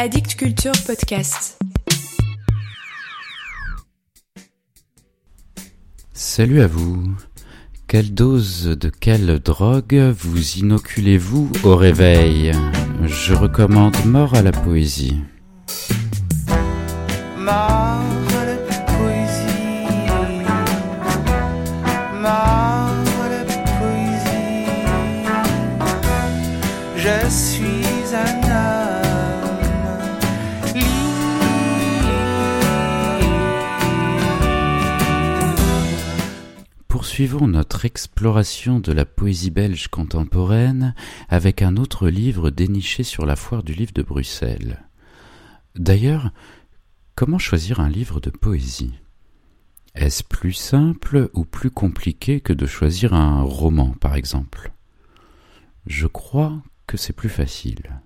Addict Culture Podcast. Salut à vous. Quelle dose de quelle drogue vous inoculez-vous au réveil? Je recommande mort à la poésie. Je Poursuivons notre exploration de la poésie belge contemporaine avec un autre livre déniché sur la foire du livre de Bruxelles. D'ailleurs, comment choisir un livre de poésie? Est-ce plus simple ou plus compliqué que de choisir un roman, par exemple? Je crois que c'est plus facile.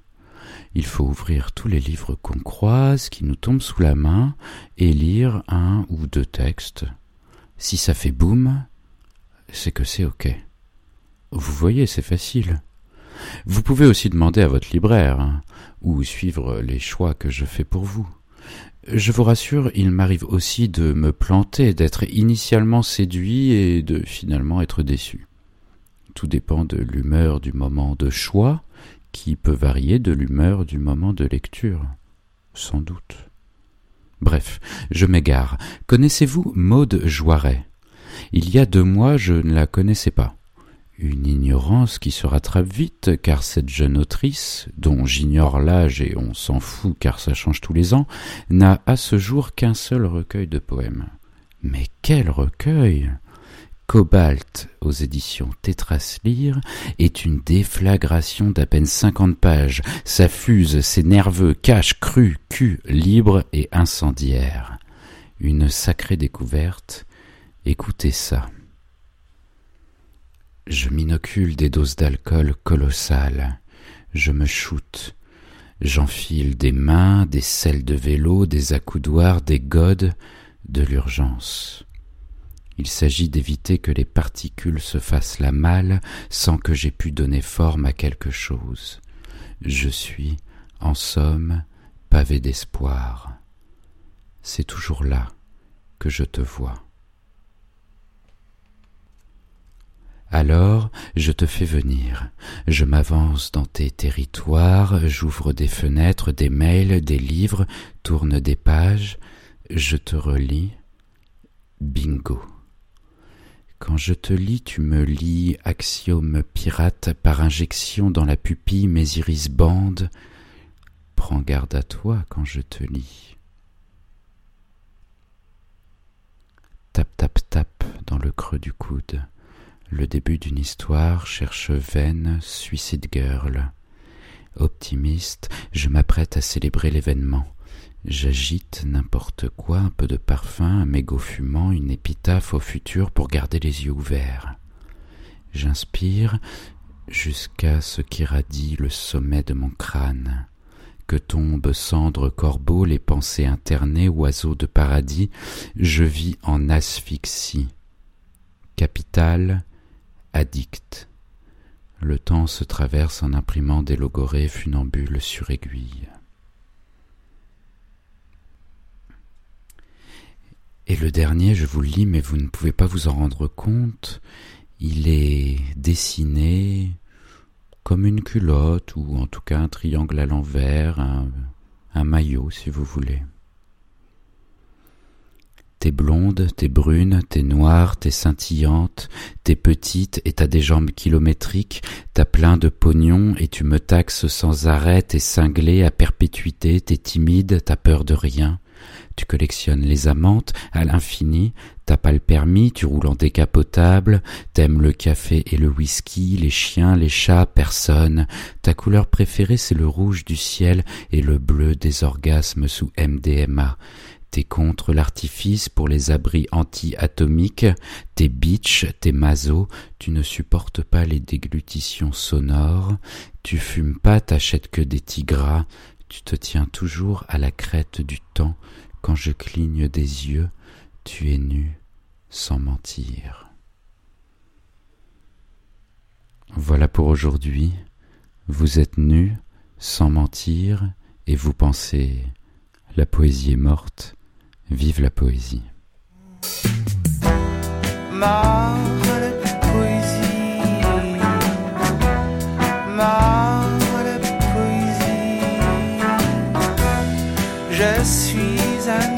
Il faut ouvrir tous les livres qu'on croise, qui nous tombent sous la main, et lire un ou deux textes. Si ça fait boum, c'est que c'est OK. Vous voyez, c'est facile. Vous pouvez aussi demander à votre libraire, hein, ou suivre les choix que je fais pour vous. Je vous rassure, il m'arrive aussi de me planter, d'être initialement séduit et de finalement être déçu. Tout dépend de l'humeur du moment de choix, qui peut varier de l'humeur du moment de lecture. Sans doute. Bref, je m'égare. Connaissez-vous Maude Joiret? Il y a deux mois, je ne la connaissais pas. Une ignorance qui se rattrape vite, car cette jeune autrice, dont j'ignore l'âge et on s'en fout car ça change tous les ans, n'a à ce jour qu'un seul recueil de poèmes. Mais quel recueil Cobalt aux éditions Tétraslyre est une déflagration d'à peine cinquante pages. Ça fuse, c'est nerveux, cache, cru, cul, libre et incendiaire. Une sacrée découverte. Écoutez ça. Je m'inocule des doses d'alcool colossales. Je me shoote. J'enfile des mains, des selles de vélo, des accoudoirs, des godes, de l'urgence. Il s'agit d'éviter que les particules se fassent la malle sans que j'aie pu donner forme à quelque chose. Je suis, en somme, pavé d'espoir. C'est toujours là que je te vois. Alors je te fais venir, je m'avance dans tes territoires, j'ouvre des fenêtres, des mails, des livres, tourne des pages, je te relis. Bingo. Quand je te lis, tu me lis axiome pirate par injection dans la pupille, mes iris bandent. Prends garde à toi quand je te lis. Tap tap tap dans le creux du coude. Le début d'une histoire cherche veine, suicide girl. Optimiste, je m'apprête à célébrer l'événement. J'agite n'importe quoi, un peu de parfum, un mégot fumant, une épitaphe au futur pour garder les yeux ouverts. J'inspire jusqu'à ce qu'irradie le sommet de mon crâne. Que tombent cendres corbeaux, les pensées internées, oiseaux de paradis, je vis en asphyxie. Capital, addict. Le temps se traverse en imprimant des logorées funambules sur aiguille. Et le dernier, je vous le lis, mais vous ne pouvez pas vous en rendre compte, il est dessiné comme une culotte, ou en tout cas un triangle à l'envers, un, un maillot si vous voulez. T'es blonde, t'es brune, t'es noire, t'es scintillante, t'es petite et t'as des jambes kilométriques, t'as plein de pognon et tu me taxes sans arrêt, t'es cinglée à perpétuité, t'es timide, t'as peur de rien. Tu collectionnes les amantes à l'infini, t'as pas le permis, tu roules en décapotable, t'aimes le café et le whisky, les chiens, les chats, personne. Ta couleur préférée c'est le rouge du ciel et le bleu des orgasmes sous MDMA. T'es contre l'artifice pour les abris anti-atomiques, t'es bitch, t'es maso, tu ne supportes pas les déglutitions sonores, tu fumes pas, t'achètes que des tigras, tu te tiens toujours à la crête du temps, quand je cligne des yeux, tu es nu sans mentir. Voilà pour aujourd'hui. Vous êtes nu sans mentir et vous pensez La poésie est morte, Vive la poésie. Marre la poésie. Marre la poésie. Je suis un